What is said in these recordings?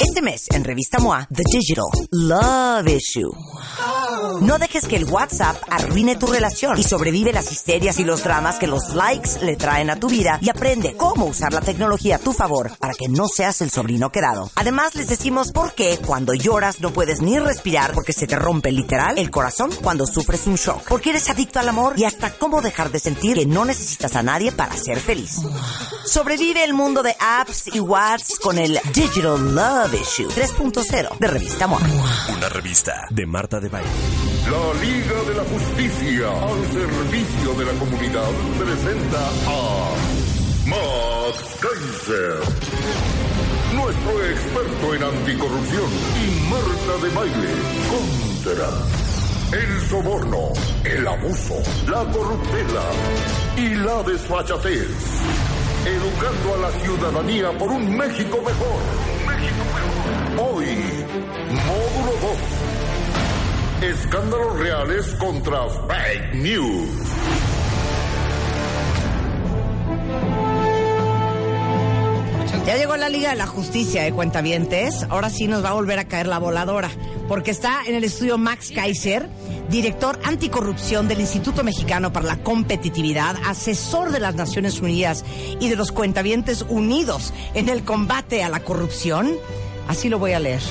Este mes en Revista MOA, The Digital Love Issue. No dejes que el WhatsApp arruine tu relación y sobrevive las histerias y los dramas que los likes le traen a tu vida y aprende cómo usar la tecnología a tu favor para que no seas el sobrino quedado. Además, les decimos por qué cuando lloras no puedes ni respirar porque se te rompe literal el corazón cuando sufres un shock. Porque eres adicto al amor y hasta cómo dejar de sentir que no necesitas a nadie para ser feliz. Sobrevive el mundo de apps y WhatsApp con el Digital Love Issue 3.0 de Revista MOA. Una revista de Marta de Baile. La Liga de la Justicia al servicio de la comunidad presenta a Max Kaiser, nuestro experto en anticorrupción, y Marta de Baile contra el soborno, el abuso, la corruptela y la desfachatez. Educando a la ciudadanía por un México mejor. México mejor. Hoy, módulo 2. Escándalos reales contra fake news. Ya llegó la Liga de la Justicia de Cuentavientes. Ahora sí nos va a volver a caer la voladora. Porque está en el estudio Max Kaiser, director anticorrupción del Instituto Mexicano para la Competitividad, asesor de las Naciones Unidas y de los Cuentavientes Unidos en el combate a la corrupción. Así lo voy a leer.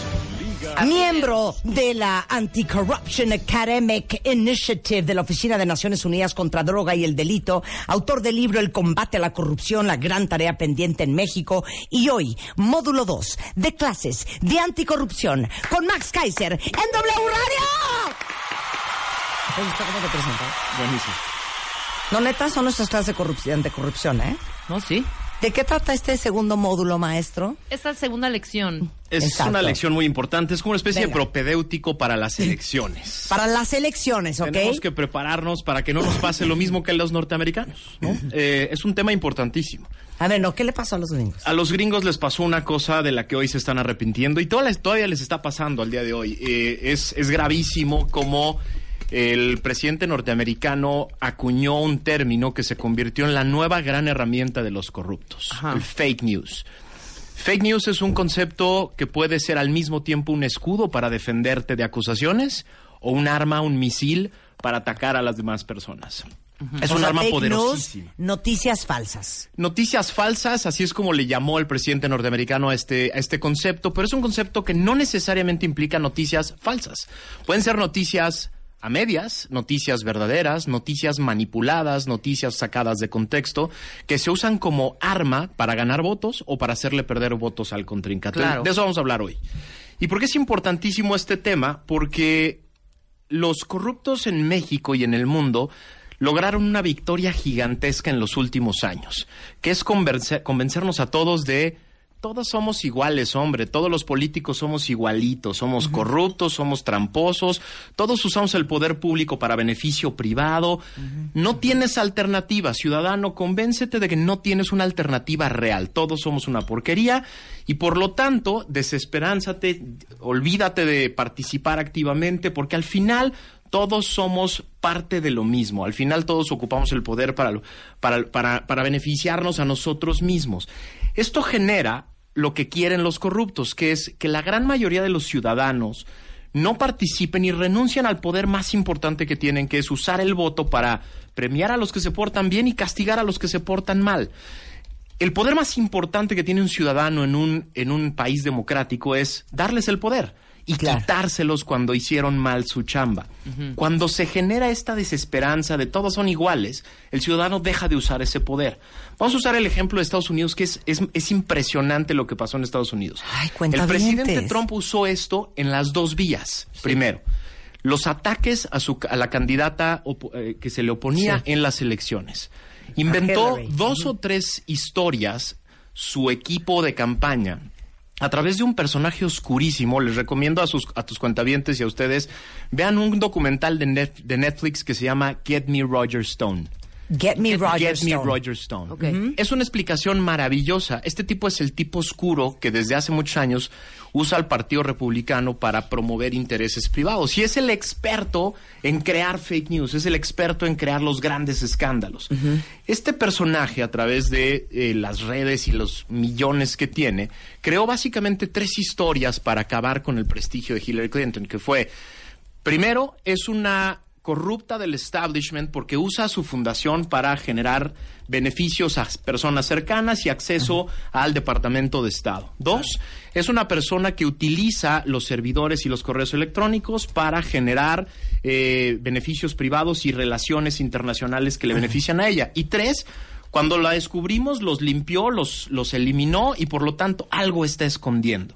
Miembro de la Anti-Corruption Academic Initiative de la Oficina de Naciones Unidas contra Droga y el Delito, autor del libro El combate a la corrupción, la gran tarea pendiente en México, y hoy, módulo 2 de clases de anticorrupción con Max Kaiser en W Radio. ¿Te gustó cómo te presentó? Buenísimo. No, neta, son nuestras clases de corrupción, de corrupción, ¿eh? No, sí. ¿De qué trata este segundo módulo, maestro? Esta segunda lección. Es Exacto. una lección muy importante. Es como una especie Venga. de propedéutico para las elecciones. Para las elecciones, ¿ok? Tenemos que prepararnos para que no nos pase lo mismo que a los norteamericanos. ¿no? Eh, es un tema importantísimo. A ver, no, ¿qué le pasó a los gringos? A los gringos les pasó una cosa de la que hoy se están arrepintiendo y toda la- todavía les está pasando al día de hoy. Eh, es, es gravísimo como el presidente norteamericano acuñó un término que se convirtió en la nueva gran herramienta de los corruptos, Ajá. el fake news. Fake news es un concepto que puede ser al mismo tiempo un escudo para defenderte de acusaciones o un arma, un misil para atacar a las demás personas. Es O un sea, arma fake poderosísima. news, noticias falsas. Noticias falsas, así es como le llamó el presidente norteamericano a este, a este concepto, pero es un concepto que no necesariamente implica noticias falsas. Pueden ser noticias a medias, noticias verdaderas, noticias manipuladas, noticias sacadas de contexto, que se usan como arma para ganar votos o para hacerle perder votos al contrincante. Claro. De eso vamos a hablar hoy. ¿Y por qué es importantísimo este tema? Porque los corruptos en México y en el mundo lograron una victoria gigantesca en los últimos años, que es convencer- convencernos a todos de todos somos iguales, hombre, todos los políticos somos igualitos, somos corruptos, somos tramposos, todos usamos el poder público para beneficio privado. No tienes alternativa, ciudadano, convéncete de que no tienes una alternativa real, todos somos una porquería. Y por lo tanto, desesperánzate, olvídate de participar activamente porque al final todos somos parte de lo mismo. Al final todos ocupamos el poder para, para, para, para beneficiarnos a nosotros mismos. Esto genera lo que quieren los corruptos, que es que la gran mayoría de los ciudadanos no participen y renuncian al poder más importante que tienen, que es usar el voto para premiar a los que se portan bien y castigar a los que se portan mal. El poder más importante que tiene un ciudadano en un, en un país democrático es darles el poder y Claro. quitárselos cuando hicieron mal su chamba. Cuando se genera esta desesperanza de todos son iguales, el ciudadano deja de usar ese poder. Vamos a usar el ejemplo de Estados Unidos, que es, es, es impresionante lo que pasó en Estados Unidos. Ay, el presidente Trump usó esto en las dos vías. Primero, los ataques a, su, a la candidata eh, que se le oponía Sí. en las elecciones. Inventó dos o tres historias, su equipo de campaña, a través de un personaje oscurísimo. Les recomiendo a, sus, a tus cuentavientes y a ustedes, vean un documental de, Net- de Netflix que se llama Get Me Roger Stone. Get Me Roger Get Me Stone. Roger Stone. Es una explicación maravillosa. Este tipo es el tipo oscuro que desde hace muchos años usa al Partido Republicano para promover intereses privados. Y es el experto en crear fake news, es el experto en crear los grandes escándalos. Este personaje, a través de eh, las redes y los millones que tiene, creó básicamente tres historias para acabar con el prestigio de Hillary Clinton, que fue Primero, es una corrupta del establishment porque usa su fundación para generar beneficios a personas cercanas y acceso al Departamento de Estado. Dos, es una persona que utiliza los servidores y los correos electrónicos para generar eh, beneficios privados y relaciones internacionales que le benefician a ella. Y tres, cuando la descubrimos, los limpió, los, los eliminó y por lo tanto algo está escondiendo.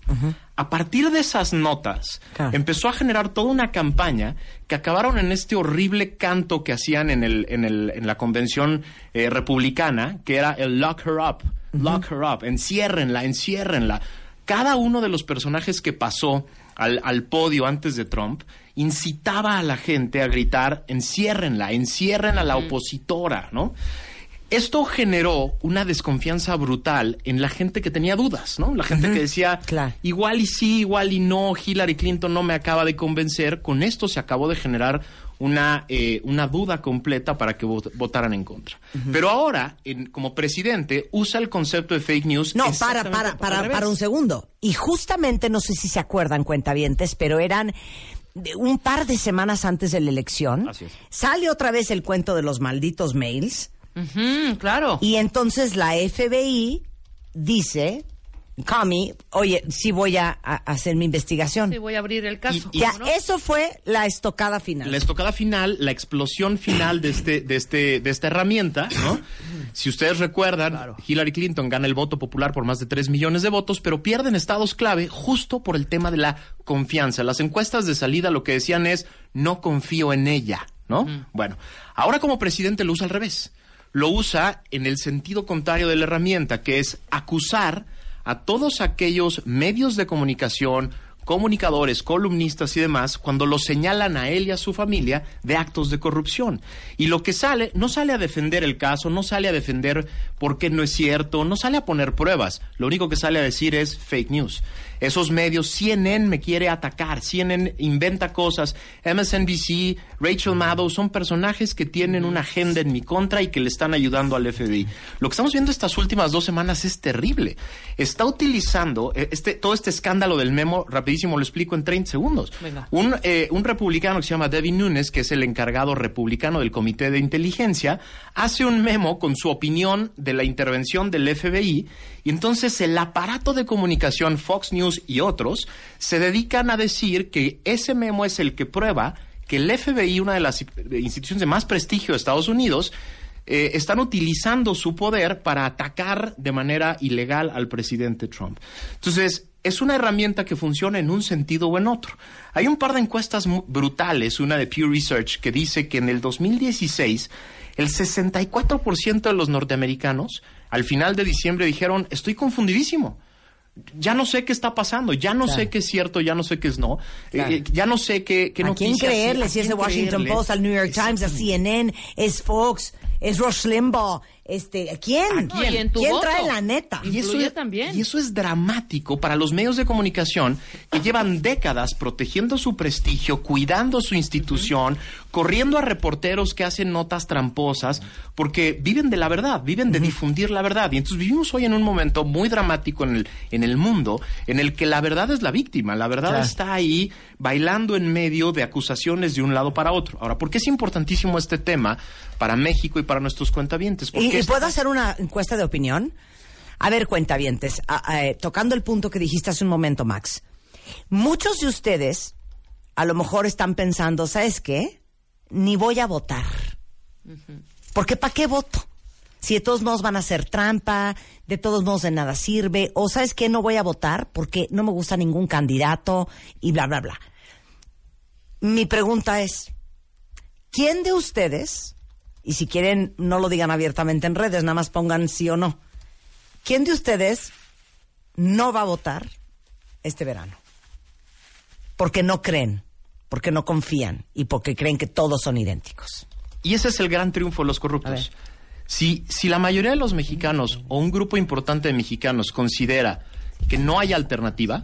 A partir de esas notas, Claro. empezó a generar toda una campaña que acabaron en este horrible canto que hacían en, el, en, el, en la convención eh, republicana, que era el lock her up, lock her up, enciérrenla, enciérrenla. Cada uno de los personajes que pasó al, al podio antes de Trump incitaba a la gente a gritar, enciérrenla, encierren a la opositora, ¿no? Esto generó una desconfianza brutal en la gente que tenía dudas, ¿no? La gente que decía, Claro. igual y sí, igual y no, Hillary Clinton no me acaba de convencer. Con esto se acabó de generar una, eh, una duda completa para que vot- votaran en contra. Pero ahora, en- como presidente, usa el concepto de fake news. No, para, para, para, para un segundo. Y justamente, no sé si se acuerdan, cuentavientes, pero eran de un par de semanas antes de la elección. Así es. Sale otra vez el cuento de los malditos mails. Claro. Y entonces la FBI dice, Cami, oye, sí voy a, a hacer mi investigación. Sí, voy a abrir el caso. Y- ya, ¿no? eso fue la estocada final. La estocada final, la explosión final de este, de este, de esta herramienta, ¿no? Si ustedes recuerdan, Hillary Clinton gana el voto popular por más de 3 millones de votos, pero pierde en estados clave justo por el tema de la confianza. Las encuestas de salida lo que decían es no confío en ella, ¿no? Bueno, ahora como presidente lo usa al revés. Lo usa en el sentido contrario de la herramienta, que es acusar a todos aquellos medios de comunicación, comunicadores, columnistas y demás, cuando lo señalan a él y a su familia de actos de corrupción. Y lo que sale, no sale a defender el caso, no sale a defender por qué no es cierto, no sale a poner pruebas. Lo único que sale a decir es fake news. Esos medios, CNN me quiere atacar, CNN inventa cosas, MSNBC, Rachel Maddow, son personajes que tienen una agenda en mi contra y que le están ayudando al FBI. Lo que estamos viendo estas últimas dos semanas es terrible. Está utilizando eh, este, todo este escándalo del memo, rapidísimo lo explico en 30 segundos. Venga. Un, eh, un republicano que se llama Devin Nunes, que es el encargado republicano del Comité de Inteligencia, hace un memo con su opinión de la intervención del FBI y entonces el aparato de comunicación Fox News y otros se dedican a decir que ese memo es el que prueba que el FBI, una de las instituciones de más prestigio de Estados Unidos, eh, están utilizando su poder para atacar de manera ilegal al presidente Trump. Entonces, es una herramienta que funciona en un sentido o en otro. Hay un par de encuestas brutales, una de Pew Research, que dice que en el 2016 el 64% de los norteamericanos al final de diciembre dijeron, estoy confundidísimo. Ya no sé qué está pasando, ya no Claro. sé qué es cierto, ya no sé qué es no, Claro. eh, ya no sé qué, qué ¿A quién creerle? a Si es el Washington creerle. Post, al New York Times, a CNN, es Fox, es Rush Limbaugh, este, ¿a quién? Tu ¿Quién voto. trae la neta? Y- Influye también. y eso es dramático para los medios de comunicación que llevan décadas protegiendo su prestigio, cuidando su institución, corriendo a reporteros que hacen notas tramposas, porque viven de la verdad, viven de difundir la verdad. Y entonces vivimos hoy en un momento muy dramático en el, en el mundo, en el que la verdad es la víctima, la verdad Claro. está ahí bailando en medio de acusaciones de un lado para otro. Ahora, ¿por qué es importantísimo este tema para México y para nuestros cuentavientes? ¿Y, puedo hacer una encuesta de opinión? A ver, cuentavientes, a- a- eh, tocando el punto que dijiste hace un momento, Max. Muchos de ustedes a lo mejor están pensando, ¿sabes qué? Ni voy a votar. Porque ¿para qué voto? Si de todos modos van a hacer trampa, de todos modos de nada sirve, o ¿sabes qué? No voy a votar porque no me gusta ningún candidato y bla, bla, bla. Mi pregunta es, ¿quién de ustedes, y si quieren no lo digan abiertamente en redes, nada más pongan sí o no, ¿quién de ustedes no va a votar este verano? Porque no creen, porque no confían y porque creen que todos son idénticos. Y ese es el gran triunfo de los corruptos. Si, si la mayoría de los mexicanos o un grupo importante de mexicanos considera que no hay alternativa,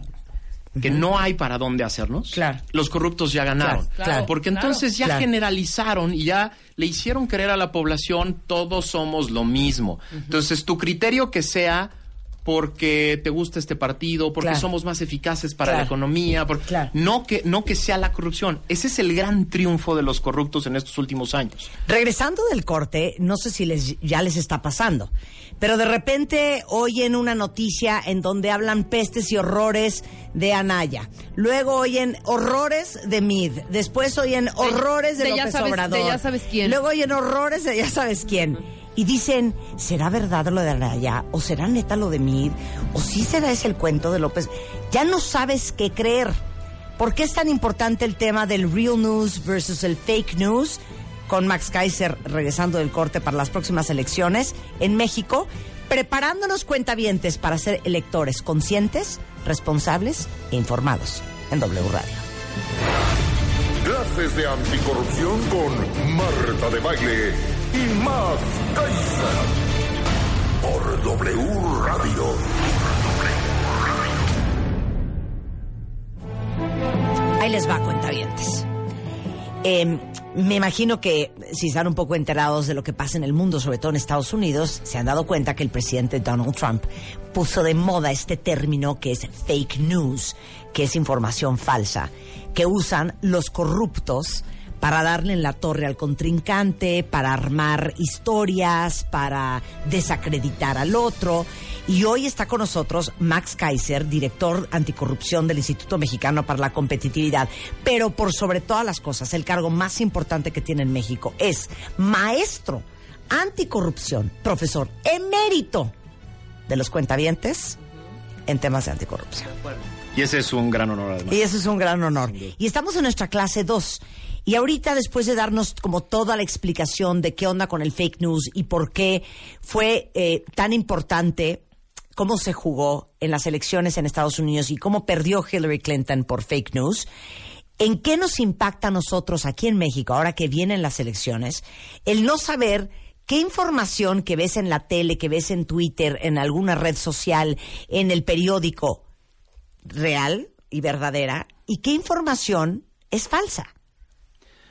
que no hay para dónde hacernos, Claro. los corruptos ya ganaron. Claro, claro. Porque entonces ya generalizaron y ya le hicieron creer a la población todos somos lo mismo. Entonces tu criterio que sea porque te gusta este partido, porque Claro. somos más eficaces para la economía, por- Claro. no que no que sea la corrupción. Ese es el gran triunfo de los corruptos en estos últimos años. Regresando del corte, no sé si les, ya les está pasando, pero de repente oyen una noticia en donde hablan pestes y horrores de Anaya. Luego oyen horrores de Mid. Después oyen horrores de, López sabes- Obrador. de ya sabes quién. Luego oyen horrores de ya sabes quién. Y dicen, ¿será verdad lo de Anaya? ¿O será neta lo de Mid? ¿O sí será ese el cuento de López? Ya no sabes qué creer. ¿Por qué es tan importante el tema del real news versus el fake news? Con Max Kaiser regresando del corte para las próximas elecciones en México, preparándonos cuentavientes para ser electores conscientes, responsables e informados en W Radio. Clases de anticorrupción con Marta de Baile y Max Kaiser. Por W Radio. Ahí les va, cuentavientes. Eh, me imagino que si están un poco enterados de lo que pasa en el mundo, sobre todo en Estados Unidos, se han dado cuenta que el presidente Donald Trump puso de moda este término que es fake news, que es información falsa, que usan los corruptos para darle en la torre al contrincante, para armar historias, para desacreditar al otro. Y hoy está con nosotros Max Kaiser, director anticorrupción del Instituto Mexicano para la Competitividad. Pero por sobre todas las cosas, el cargo más importante que tiene en México es maestro anticorrupción, profesor emérito de los cuentavientes en temas de anticorrupción. Y ese es un gran honor además. Y eso es un gran honor. Y estamos en nuestra clase 2. Y ahorita, después de darnos como toda la explicación de qué onda con el fake news y por qué fue eh, tan importante cómo se jugó en las elecciones en Estados Unidos y cómo perdió Hillary Clinton por fake news, ¿en qué nos impacta a nosotros aquí en México, ahora que vienen las elecciones, el no saber qué información que ves en la tele, que ves en Twitter, en alguna red social, en el periódico, real y verdadera y qué información es falsa.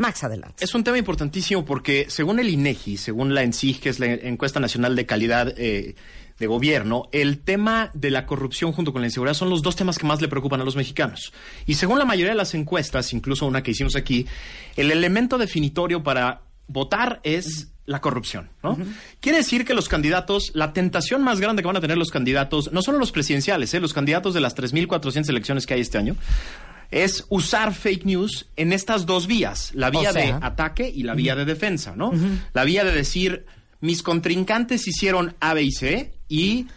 Max, adelante. Es un tema importantísimo porque según el INEGI, según la ENSIG, que es la encuesta nacional de calidad eh, de gobierno, el tema de la corrupción junto con la inseguridad son los dos temas que más le preocupan a los mexicanos. Y según la mayoría de las encuestas, incluso una que hicimos aquí, el elemento definitorio para votar es la corrupción, ¿no? Quiere decir que los candidatos, la tentación más grande que van a tener los candidatos, no solo los presidenciales, ¿eh? los candidatos de las 3.400 elecciones que hay este año, es usar fake news en estas dos vías, la vía O sea. de ataque y la vía de defensa, ¿no? La vía de decir, mis contrincantes hicieron A, B y C y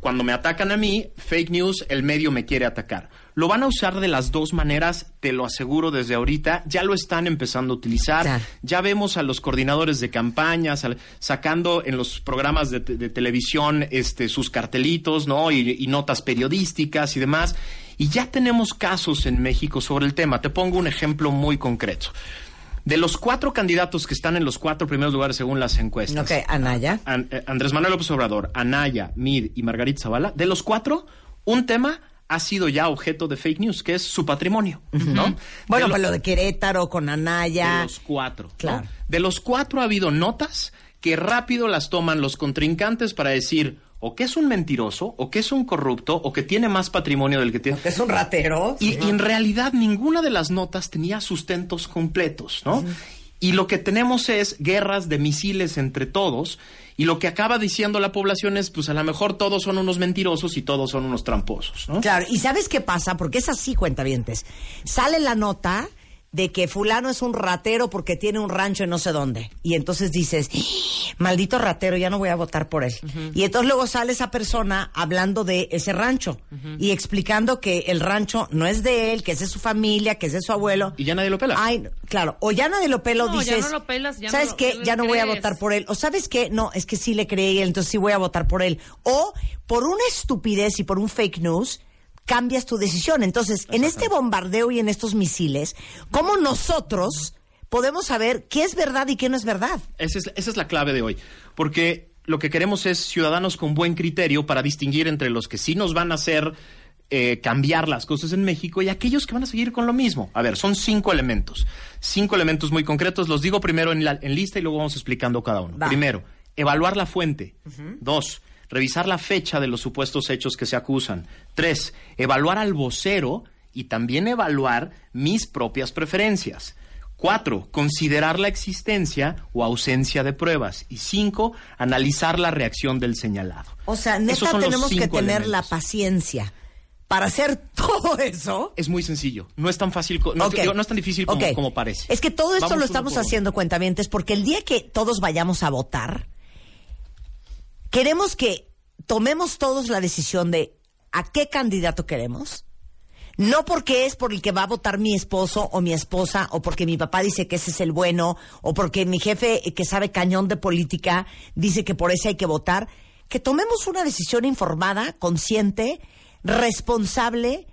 cuando me atacan a mí, fake news, el medio me quiere atacar. Lo van a usar de las dos maneras, te lo aseguro desde ahorita, ya lo están empezando a utilizar, Claro. ya vemos a los coordinadores de campañas al- sacando en los programas de, de televisión este, sus cartelitos, ¿no? Y, y notas periodísticas y demás. Y ya tenemos casos en México sobre el tema. Te pongo un ejemplo muy concreto. De los cuatro candidatos que están en los cuatro primeros lugares según las encuestas. Ok, Anaya. An- eh, Andrés Manuel López Obrador, Anaya, Mid y Margarita Zavala, de los cuatro, un tema ha sido ya objeto de fake news, que es su patrimonio, ¿no? Bueno, lo- pues lo de Querétaro con Anaya. de los cuatro. ¿no? Claro. De los cuatro ha habido notas que rápido las toman los contrincantes para decir o que es un mentiroso, o que es un corrupto, o que tiene más patrimonio del que tiene. Es un ratero. Y, y en realidad ninguna de las notas tenía sustentos completos, ¿no? Y lo que tenemos es guerras de misiles entre todos, y lo que acaba diciendo la población es, pues a lo mejor todos son unos mentirosos y todos son unos tramposos, ¿no? Claro, ¿y sabes qué pasa? Porque es así, cuentavientes. Sale la nota de que fulano es un ratero porque tiene un rancho en no sé dónde. Y entonces dices, "¡Ah! maldito ratero, ya no voy a votar por él. Y entonces luego sale esa persona hablando de ese rancho y explicando que el rancho no es de él, que es de su familia, que es de su abuelo. Y ya nadie lo pela. Ay, claro, o ya nadie lo pelo, No, ya dices, no lo pelas, ya ¿sabes qué? no le Ya no voy a votar por él. O ¿sabes qué? No, es que sí le creí, entonces sí voy a votar por él. O por una estupidez y por un fake news, cambias tu decisión. Entonces, en este bombardeo y en estos misiles, ¿cómo nosotros podemos saber qué es verdad y qué no es verdad. Esa es, esa es la clave de hoy. Porque lo que queremos es ciudadanos con buen criterio para distinguir entre los que sí nos van a hacer eh, cambiar las cosas en México y aquellos que van a seguir con lo mismo. A ver, son cinco elementos. Cinco elementos muy concretos. Los digo primero en, la, en lista y luego vamos explicando cada uno. Va. Primero, evaluar la fuente. Dos, revisar la fecha de los supuestos hechos que se acusan. Tres, evaluar al vocero y también evaluar mis propias preferencias. Cuatro, considerar la existencia o ausencia de pruebas. Y cinco, analizar la reacción del señalado. O sea, neta tenemos que tener la paciencia para hacer todo eso. Es muy sencillo. No es tan fácil, no, Ok. digo, no es tan difícil como, parece. Es que todo esto Vamos lo estamos haciendo cuentavientes porque el día que todos vayamos a votar, queremos que tomemos todos la decisión de a qué candidato queremos. No porque es por el que va a votar mi esposo o mi esposa, o porque mi papá dice que ese es el bueno, o porque mi jefe eh, que sabe cañón de política dice que por ese hay que votar. Que tomemos una decisión informada, consciente, responsable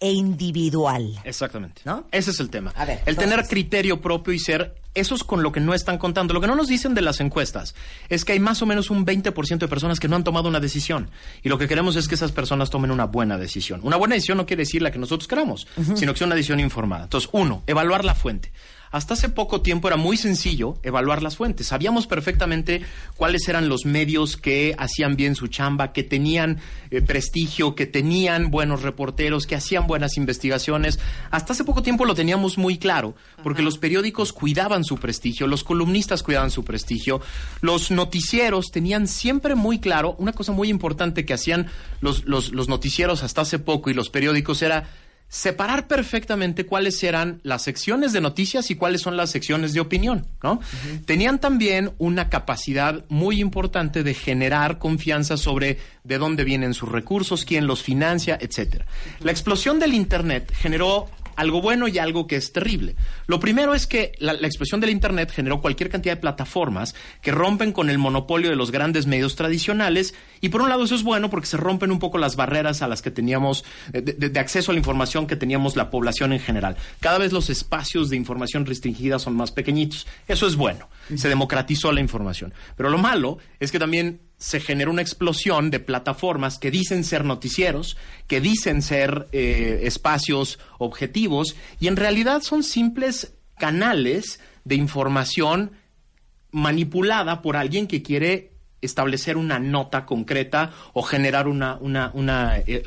e individual. Exactamente. ¿No? Ese es el tema. A ver, el entonces- tener criterio propio y ser esos con lo que no están contando. Lo que no nos dicen de las encuestas es que hay más o menos un 20% de personas que no han tomado una decisión. Y lo que queremos es que esas personas tomen una buena decisión. Una buena decisión no quiere decir la que nosotros queramos, sino que sea una decisión informada. Entonces, uno, evaluar la fuente. Hasta hace poco tiempo era muy sencillo evaluar las fuentes. Sabíamos perfectamente cuáles eran los medios que hacían bien su chamba, que tenían eh, prestigio, que tenían buenos reporteros, que hacían buenas investigaciones. Hasta hace poco tiempo lo teníamos muy claro, porque los periódicos cuidaban su prestigio, los columnistas cuidaban su prestigio, los noticieros tenían siempre muy claro una cosa muy importante que hacían los, los, los noticieros hasta hace poco y los periódicos era separar perfectamente cuáles eran las secciones de noticias y cuáles son las secciones de opinión, ¿no? Tenían también una capacidad muy importante de generar confianza sobre de dónde vienen sus recursos, quién los financia, etcétera. La explosión del internet generó algo bueno y algo que es terrible. Lo primero es que la, la explosión del Internet generó cualquier cantidad de plataformas que rompen con el monopolio de los grandes medios tradicionales y por un lado eso es bueno porque se rompen un poco las barreras a las que teníamos eh, de acceso a la información que teníamos la población en general. Cada vez los espacios de información restringida son más pequeñitos. Eso es bueno. Se democratizó la información. Pero lo malo es que también se generó una explosión de plataformas que dicen ser noticieros, que dicen ser eh, espacios objetivos y en realidad son simples canales de información manipulada por alguien que quiere establecer una nota concreta o generar una, una, una, eh,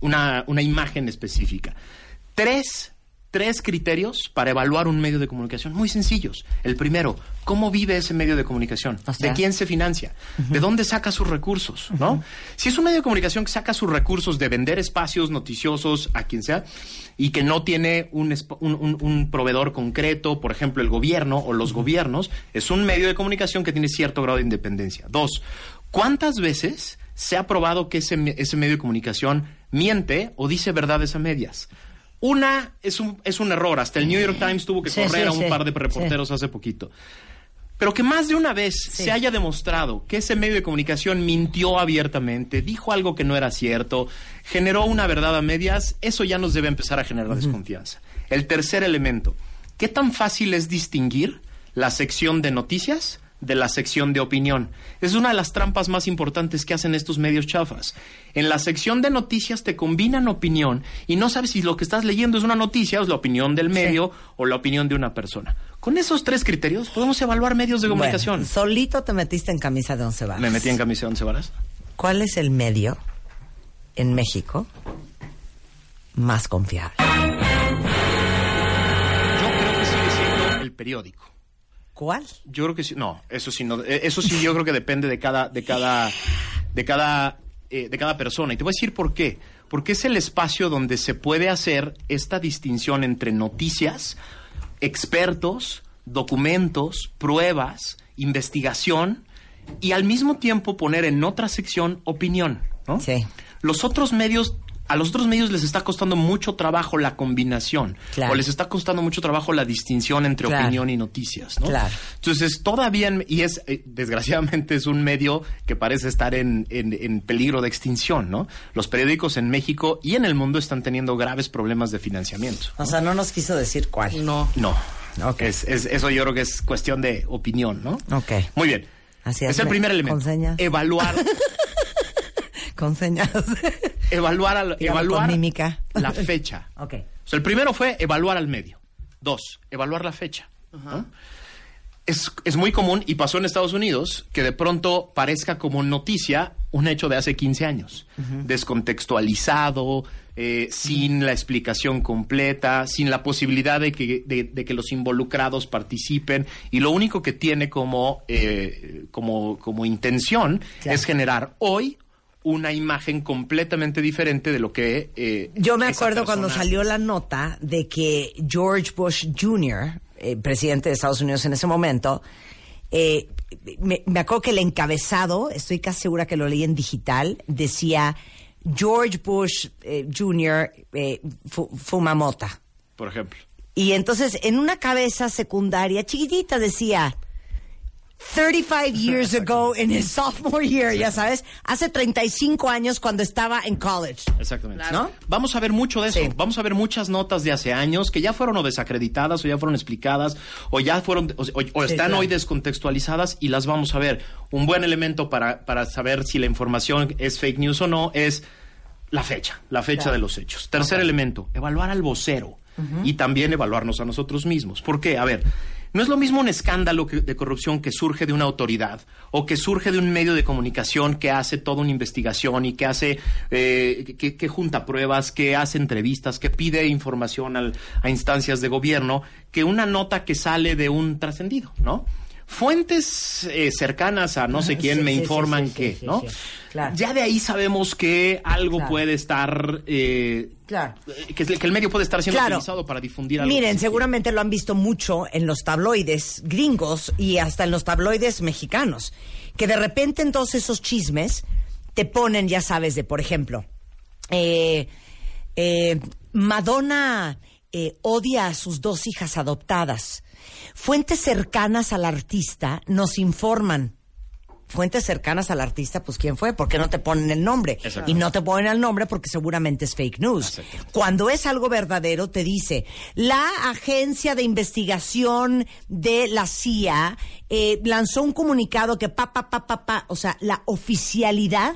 una, una imagen específica. Tres, tres criterios para evaluar un medio de comunicación muy sencillos. El primero, ¿cómo vive ese medio de comunicación? O sea. ¿De quién se financia? ¿De dónde saca sus recursos? ¿no? Si es un medio de comunicación que saca sus recursos de vender espacios noticiosos a quien sea y que no tiene un, un- un- un proveedor concreto, por ejemplo, el gobierno o los gobiernos, es un medio de comunicación que tiene cierto grado de independencia. Dos, ¿cuántas veces se ha probado que ese, ese medio de comunicación miente o dice verdades a medias? Una es un, es un error. Hasta el New York Times tuvo que Sí, correr sí, a un sí, par de reporteros hace poquito. Pero que más de una vez se haya demostrado que ese medio de comunicación mintió abiertamente, dijo algo que no era cierto, generó una verdad a medias, eso ya nos debe empezar a generar desconfianza. El tercer elemento, ¿qué tan fácil es distinguir la sección de noticias de la sección de opinión? Es una de las trampas más importantes que hacen estos medios chafas. En la sección de noticias te combinan opinión y no sabes si lo que estás leyendo es una noticia o es la opinión del medio o la opinión de una persona. Con esos tres criterios podemos evaluar medios de comunicación. Bueno, solito te metiste en camisa de once varas. Me metí en camisa de once varas. ¿Cuál es el medio en México más confiable? Yo creo que sigue siendo el periódico. ¿Cuál? Yo creo que sí. No, eso sí, no, eh, eso sí yo creo que depende de cada, de cada, de cada, eh, de cada persona. Y te voy a decir por qué. Porque es el espacio donde se puede hacer esta distinción entre noticias, expertos, documentos, pruebas, investigación y al mismo tiempo poner en otra sección opinión. ¿no? Sí. Los otros medios, a los otros medios les está costando mucho trabajo la combinación. Claro. O les está costando mucho trabajo la distinción entre Claro. opinión y noticias. ¿no? Claro. Entonces, todavía, en- y es, eh, desgraciadamente, es un medio que parece estar en, en- en peligro de extinción, ¿no? Los periódicos en México y en el mundo están teniendo graves problemas de financiamiento. O sea, no nos quiso decir cuál. No. No. Es, es- eso yo creo que es cuestión de opinión, ¿no? Ok. Muy bien. Así es el hazme primer elemento. Evaluar, Con señas. evaluar, al- evaluar mímica. la fecha. ok. O sea, el primero fue evaluar al medio. Dos, evaluar la fecha. ¿no? Es, es muy común y pasó en Estados Unidos que de pronto parezca como noticia un hecho de hace 15 años, descontextualizado, eh, sin la explicación completa, sin la posibilidad de que, de, de que los involucrados participen y lo único que tiene como, eh, como, como intención Claro. es generar hoy una imagen completamente diferente de lo que... eh, Yo me acuerdo cuando salió la nota de que George Bush Jr., eh, presidente de Estados Unidos en ese momento, eh, me, me acuerdo que el encabezado, estoy casi segura que lo leí en digital, decía George Bush Jr. eh, fu- fuma mota. Por ejemplo. Y entonces en una cabeza secundaria chiquitita decía 35 years ago in his sophomore year, ya sabes, hace 35 años cuando estaba en college. Exactamente. ¿No? Vamos a ver mucho de eso. Sí. Vamos a ver muchas notas de hace años que ya fueron o desacreditadas o ya fueron explicadas o ya fueron o, o- o Sí, están hoy descontextualizadas y las vamos a ver. Un buen elemento para, para saber si la información es fake news o no es la fecha, la fecha Claro. de los hechos. Tercer elemento, evaluar al vocero y también evaluarnos a nosotros mismos. ¿Por qué? A ver, no es lo mismo un escándalo de corrupción que surge de una autoridad o que surge de un medio de comunicación que hace toda una investigación y que hace, eh, que, junta pruebas, que hace entrevistas, que pide información a instancias de gobierno, que una nota que sale de un trascendido, ¿no? Fuentes eh, cercanas a no sé quién Sí, me sí, informan sí, que, ¿no? claro. Ya de ahí sabemos que algo Claro. puede estar, eh, Claro. eh, que, que el medio puede estar siendo Claro. utilizado para difundir algo. Miren, seguramente lo han visto mucho en los tabloides gringos y hasta en los tabloides mexicanos, que de repente en todos esos chismes te ponen, ya sabes, de por ejemplo, eh, eh, Madonna eh, odia a sus dos hijas adoptadas. Fuentes cercanas al artista nos informan. Fuentes cercanas al artista, pues ¿quién fue? ¿Por qué no te ponen el nombre? Exacto. Y no te ponen el nombre porque seguramente es fake news. Exacto. Cuando es algo verdadero, te dice, la agencia de investigación de la CIA eh, lanzó un comunicado que pa, pa, pa, pa, pa, o sea, la oficialidad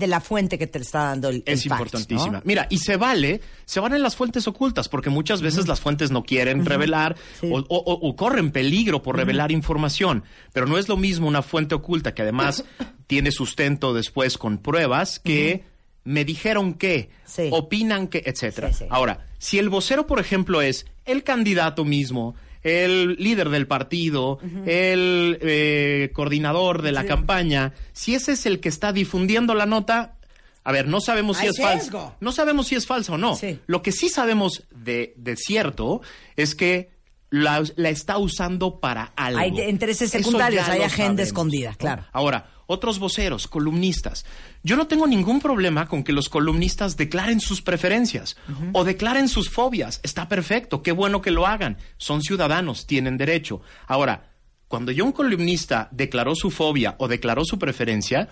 de la fuente que te está dando el, el es fact, importantísima. ¿no? Mira, y se vale, se valen las fuentes ocultas, porque muchas veces las fuentes no quieren revelar Sí. o, o- corren peligro por revelar información. Pero no es lo mismo una fuente oculta que además tiene sustento después con pruebas que me dijeron que, Sí. opinan que, etcétera. Sí. Ahora, si el vocero, por ejemplo, es el candidato mismo, el líder del partido, el eh, coordinador de la campaña, si ese es el que está difundiendo la nota, a ver, no sabemos si Hay es falsa. No sabemos si es falsa o no. Sí. Lo que sí sabemos de, de cierto es que la, la está usando para algo. Hay intereses secundarios, hay agenda sabemos, escondida, ¿no? claro. Ahora, otros voceros, columnistas. Yo no tengo ningún problema con que los columnistas declaren sus preferencias o declaren sus fobias. Está perfecto, qué bueno que lo hagan. Son ciudadanos, tienen derecho. Ahora, cuando ya un columnista declaró su fobia o declaró su preferencia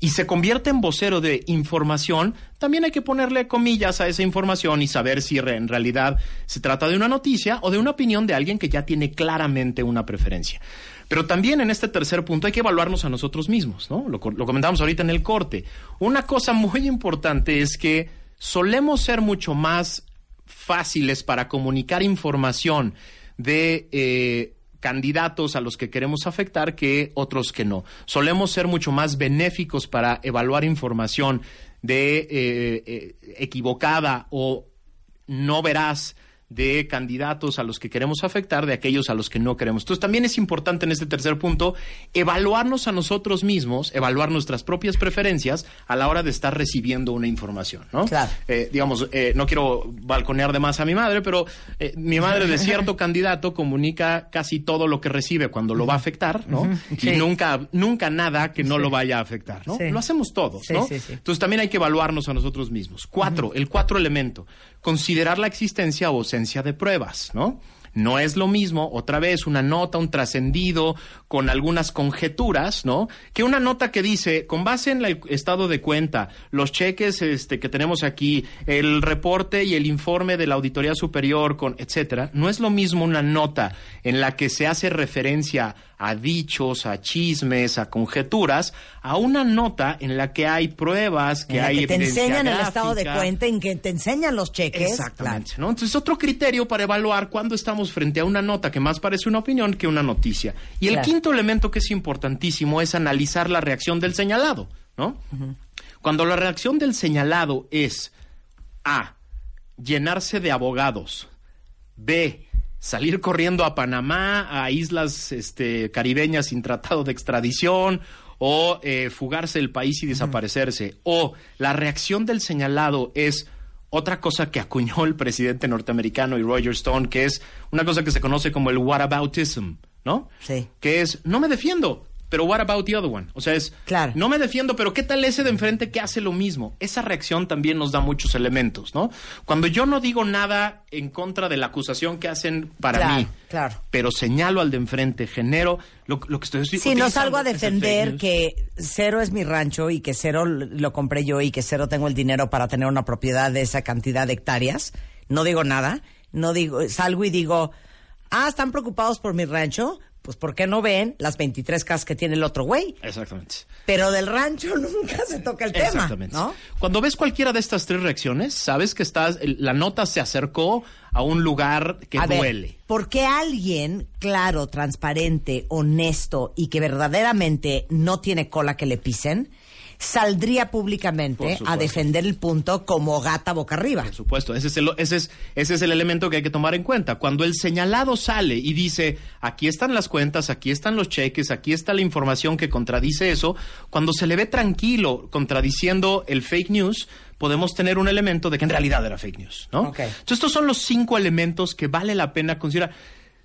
y se convierte en vocero de información, también hay que ponerle comillas a esa información y saber si en realidad se trata de una noticia o de una opinión de alguien que ya tiene claramente una preferencia. Pero también en este tercer punto hay que evaluarnos a nosotros mismos, ¿no? Lo comentamos ahorita en el corte. Una cosa muy importante es que solemos ser mucho más fáciles para comunicar información de eh, candidatos a los que queremos afectar que otros que no. Solemos ser mucho más benéficos para evaluar información de eh, eh, equivocada o no veraz de candidatos a los que queremos afectar, de aquellos a los que no queremos. Entonces también es importante en este tercer punto evaluarnos a nosotros mismos, evaluar nuestras propias preferencias a la hora de estar recibiendo una información, ¿no? Claro. Eh, digamos, eh, no quiero balconear de más a mi madre, pero eh, mi madre de cierto candidato comunica casi todo lo que recibe cuando lo va a afectar, ¿no? Sí. Y nunca, nunca nada que no lo vaya a afectar, ¿no? Sí. Lo hacemos todos, Sí, ¿no? sí, sí. Entonces también hay que evaluarnos a nosotros mismos. Cuatro, el cuatro elemento, considerar la existencia o ausencia de pruebas, ¿no? No es lo mismo, otra vez, una nota, un trascendido, con algunas conjeturas, ¿no? Que una nota que dice, con base en el estado de cuenta, los cheques este, que tenemos aquí, el reporte y el informe de la Auditoría Superior, con etcétera, no es lo mismo una nota en la que se hace referencia a dichos, a chismes, a conjeturas, a una nota en la que hay pruebas, que En la hay que te enseñan el estado de cuenta, en que te enseñan los cheques. Exactamente, ¿no? Entonces, otro criterio para evaluar cuando estamos frente a una nota que más parece una opinión que una noticia. Y el Claro. quinto elemento que es importantísimo es analizar la reacción del señalado, ¿no? Cuando la reacción del señalado es A, llenarse de abogados, B, salir corriendo a Panamá, a islas este, caribeñas sin tratado de extradición, o eh, fugarse del país y desaparecerse, o la reacción del señalado es otra cosa que acuñó el presidente norteamericano y Roger Stone, que es una cosa que se conoce como el whataboutism, ¿no? Sí. Que es, no me defiendo, pero what about the other one? O sea, es, Claro. no me defiendo, pero ¿qué tal ese de enfrente que hace lo mismo? Esa reacción también nos da muchos elementos, ¿no? Cuando yo no digo nada en contra de la acusación que hacen para Claro, mí, claro. pero señalo al de enfrente, genero lo, lo que estoy Sí, no utilizando salgo a defender que cero es mi rancho y que cero lo compré yo y que cero tengo el dinero para tener una propiedad de esa cantidad de hectáreas. No digo nada. No digo, salgo y digo, ah, están preocupados por mi rancho. Pues, ¿por qué no ven las 23 casas que tiene el otro güey? Exactamente. Pero del rancho nunca se toca el tema, Exactamente. ¿no? Cuando ves cualquiera de estas tres reacciones, sabes que estás, la nota se acercó a un lugar que A ver, duele. ¿por qué alguien claro, transparente, honesto y que verdaderamente no tiene cola que le pisen, saldría públicamente a defender el punto como gata boca arriba? Por supuesto, ese es, el, ese, es, ese es el elemento que hay que tomar en cuenta. Cuando el señalado sale y dice, aquí están las cuentas, aquí están los cheques, aquí está la información que contradice eso, cuando se le ve tranquilo contradiciendo el fake news, podemos tener un elemento de que en realidad era fake news, ¿no? Entonces, estos son los cinco elementos que vale la pena considerar.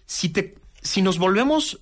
Si, te, si nos volvemos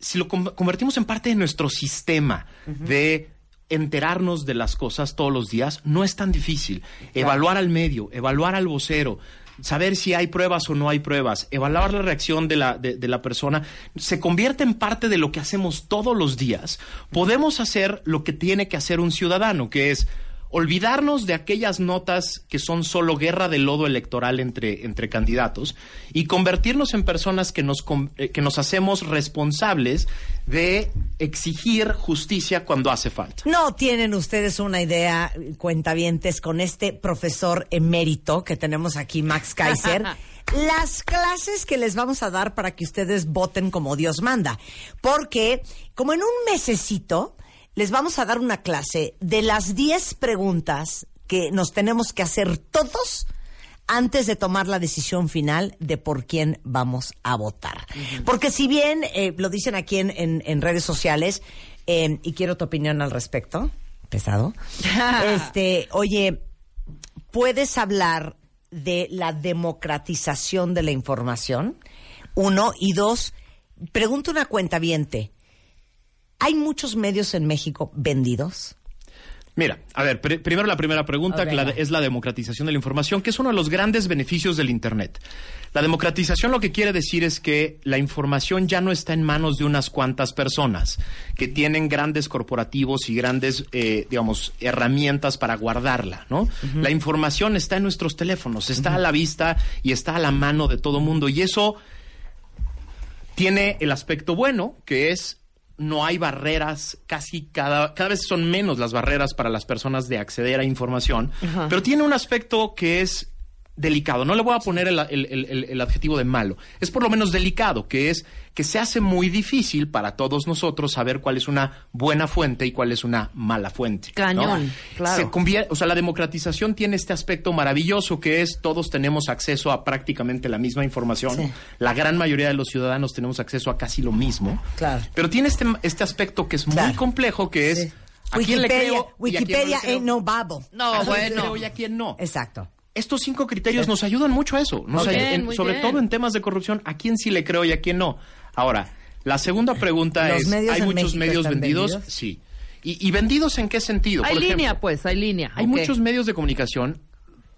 si lo con- convertimos en parte de nuestro sistema de enterarnos de las cosas todos los días, no es tan difícil. Evaluar al medio, evaluar al vocero, saber si hay pruebas o no hay pruebas, evaluar la reacción de la, de, de la persona, se convierte en parte de lo que hacemos todos los días. Podemos hacer lo que tiene que hacer un ciudadano, que es olvidarnos de aquellas notas que son solo guerra de lodo electoral entre, entre candidatos y convertirnos en personas que nos, eh, que nos hacemos responsables de exigir justicia cuando hace falta. No tienen ustedes una idea, cuentavientes, con este profesor emérito que tenemos aquí, Max Kaiser. Las clases que les vamos a dar para que ustedes voten como Dios manda. Porque, como en un mesecito, les vamos a dar una clase de las 10 preguntas que nos tenemos que hacer todos antes de tomar la decisión final de por quién vamos a votar. Porque si bien eh, lo dicen aquí en, en- en redes sociales, eh, y quiero tu opinión al respecto, pesado, este, oye, puedes hablar de la democratización de la información, uno, y dos, pregunta una cuenta ¿hay muchos medios en México vendidos? Mira, a ver, pr- primero la primera pregunta, que la es la democratización de la información, que es uno de los grandes beneficios del Internet. La democratización lo que quiere decir es que la información ya no está en manos de unas cuantas personas que tienen grandes corporativos y grandes, eh, digamos, herramientas para guardarla, ¿no? La información está en nuestros teléfonos, está a la vista y está a la mano de todo mundo. Y eso tiene el aspecto bueno, que es no hay barreras, casi cada, cada vez son menos las barreras para las personas de acceder a información, pero tiene un aspecto que es delicado. No le voy a poner el, el- el- adjetivo de malo. Es por lo menos delicado, que es que se hace muy difícil para todos nosotros saber cuál es una buena fuente y cuál es una mala fuente. ¿no? Cañón, claro. Se convier- o sea, la democratización tiene este aspecto maravilloso que es todos tenemos acceso a prácticamente la misma información. Sí. La gran mayoría de los ciudadanos tenemos acceso a casi lo mismo. Claro. Pero tiene este, este aspecto que es muy complejo, que es Sí. a quién le Wikipedia, creo y a quién no le Wikipedia creo. ain't no Bible. No, A quién le bueno. creo y a quién no. Exacto. Estos cinco criterios nos ayudan mucho a eso. Nos Muy ayu- bien, en- muy sobre bien. todo en temas de corrupción, a quién sí le creo y a quién no. Ahora, la segunda pregunta ¿Los es, ¿hay muchos México medios vendidos? vendidos? Sí. ¿Y, y vendidos en qué sentido? Hay Por línea, ejemplo, pues, hay línea. hay muchos medios de comunicación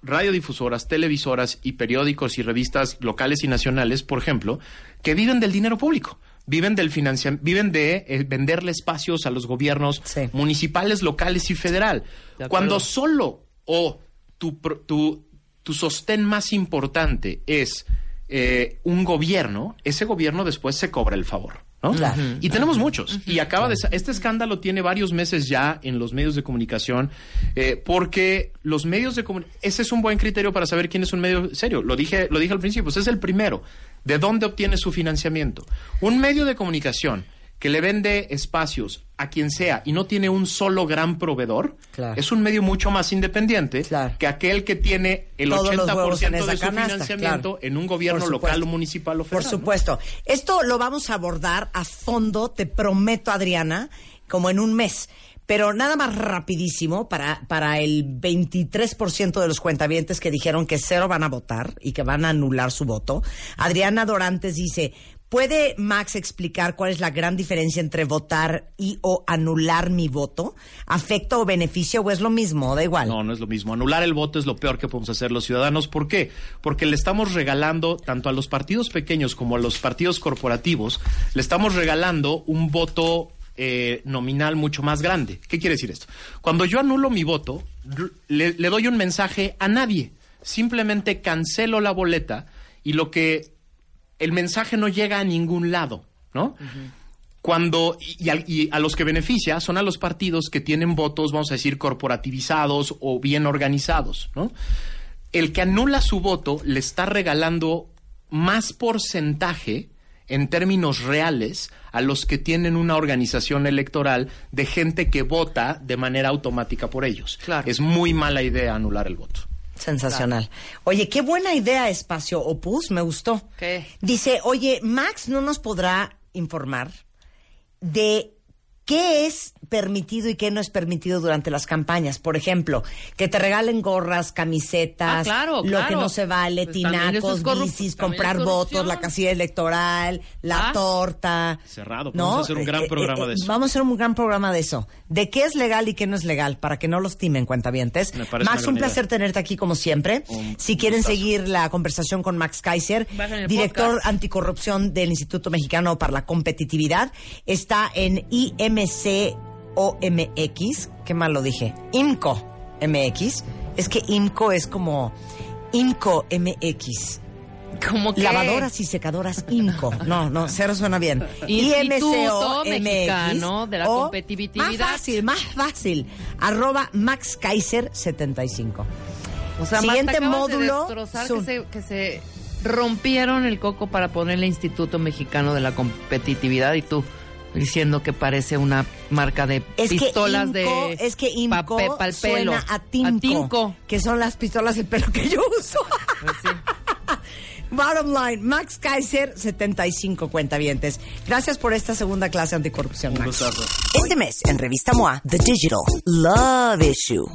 radiodifusoras, televisoras y periódicos y revistas locales y nacionales, por ejemplo, que viven del dinero público. Viven del financia viven de eh, venderle espacios a los gobiernos Sí. municipales, locales y federal. Cuando solo o tu, tu, tu sostén más importante es eh, un gobierno, ese gobierno después se cobra el favor. ¿no? Claro. Y tenemos muchos. Y acaba de este escándalo tiene varios meses ya en los medios de comunicación, eh, porque los medios de comunicación, ese es un buen criterio para saber quién es un medio serio. Lo dije, lo dije al principio, pues es el primero. ¿De dónde obtiene su financiamiento? Un medio de comunicación que le vende espacios a quien sea y no tiene un solo gran proveedor, Claro. es un medio mucho más independiente Claro. que aquel que tiene el Todos los huevos en 80% esa de su canasta, financiamiento claro. en un gobierno Por local o municipal o Por federal. ¿no? supuesto. Esto lo vamos a abordar a fondo, te prometo, Adriana, como en un mes. Pero nada más rapidísimo para, para el 23% de los cuentavientes que dijeron que cero van a votar y que van a anular su voto. Adriana Dorantes dice, ¿puede Max explicar cuál es la gran diferencia entre votar y o anular mi voto? ¿Afecta o beneficia o es lo mismo? Da igual. No, no es lo mismo. Anular el voto es lo peor que podemos hacer los ciudadanos. ¿Por qué? Porque le estamos regalando, tanto a los partidos pequeños como a los partidos corporativos, le estamos regalando un voto eh, nominal mucho más grande. ¿Qué quiere decir esto? Cuando yo anulo mi voto, le doy un mensaje a nadie. Simplemente cancelo la boleta y lo que el mensaje no llega a ningún lado, ¿no? Cuando, y, y al- y a los que beneficia son a los partidos que tienen votos, vamos a decir, corporativizados o bien organizados, ¿no? El que anula su voto le está regalando más porcentaje en términos reales a los que tienen una organización electoral de gente que vota de manera automática por ellos. Claro. Es muy mala idea anular el voto. Sensacional. Oye, qué buena idea, Espacio Opus, me gustó. ¿Qué? Dice, oye, Max no nos podrá informar de qué es permitido y qué no es permitido durante las campañas. Por ejemplo, que te regalen gorras, camisetas, Ah, claro, lo claro. que no se vale, Pues tinacos, es bicis, comprar votos, la casilla electoral, la Ah. torta. Cerrado, ¿no? vamos a hacer un gran Eh, eh, programa eh, de eso. Vamos a hacer un gran programa de eso. De qué es legal y qué no es legal, para que no los timen, cuentavientes. Me parece Max, un placer tenerte aquí como siempre. Un si quieren seguir la conversación con Max Kaiser, director podcast. anticorrupción del Instituto Mexicano para la Competitividad, está en IMCOMX. Qué mal lo dije. IMCO MX. Es que IMCO es como IMCO MX. Como que Lavadoras y secadoras IMCO. No, no, cero suena bien. Instituto IMCO Mexicano de la o Competitividad. Más fácil, más fácil. Arroba Max Kaiser 75. O sea, Siguiente Marta, módulo, De que, se, que se rompieron el coco para ponerle Instituto Mexicano de la Competitividad y tú diciendo que parece una marca de Es pistolas que IMCO, de es que IMCO papel suena a que son las pistolas de pelo que yo uso. Pues sí. Bottom line, Max Kaiser, 75 cuentavientes. Gracias por esta segunda clase anticorrupción, Max. Este mes, en Revista MOA, The Digital Love Issue.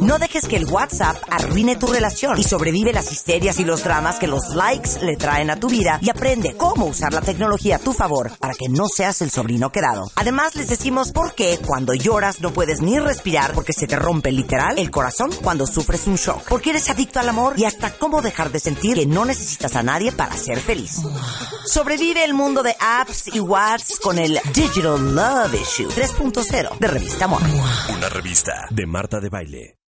No dejes que el WhatsApp arruine tu relación y sobrevive las histerias y los dramas que los likes le traen a tu vida y aprende cómo usar la tecnología a tu favor para que no seas el sobrino quedado. Además, les decimos por qué cuando lloras no puedes ni respirar porque se te rompe literal el corazón cuando sufres un shock. Porque eres adicto al amor y hasta cómo dejar de sentir que no necesitas a nadie para ser feliz. Sobrevive el mundo de apps y whats con el Digital Love Issue 3.0 de Revista MOA. Una revista de Marta de Baile.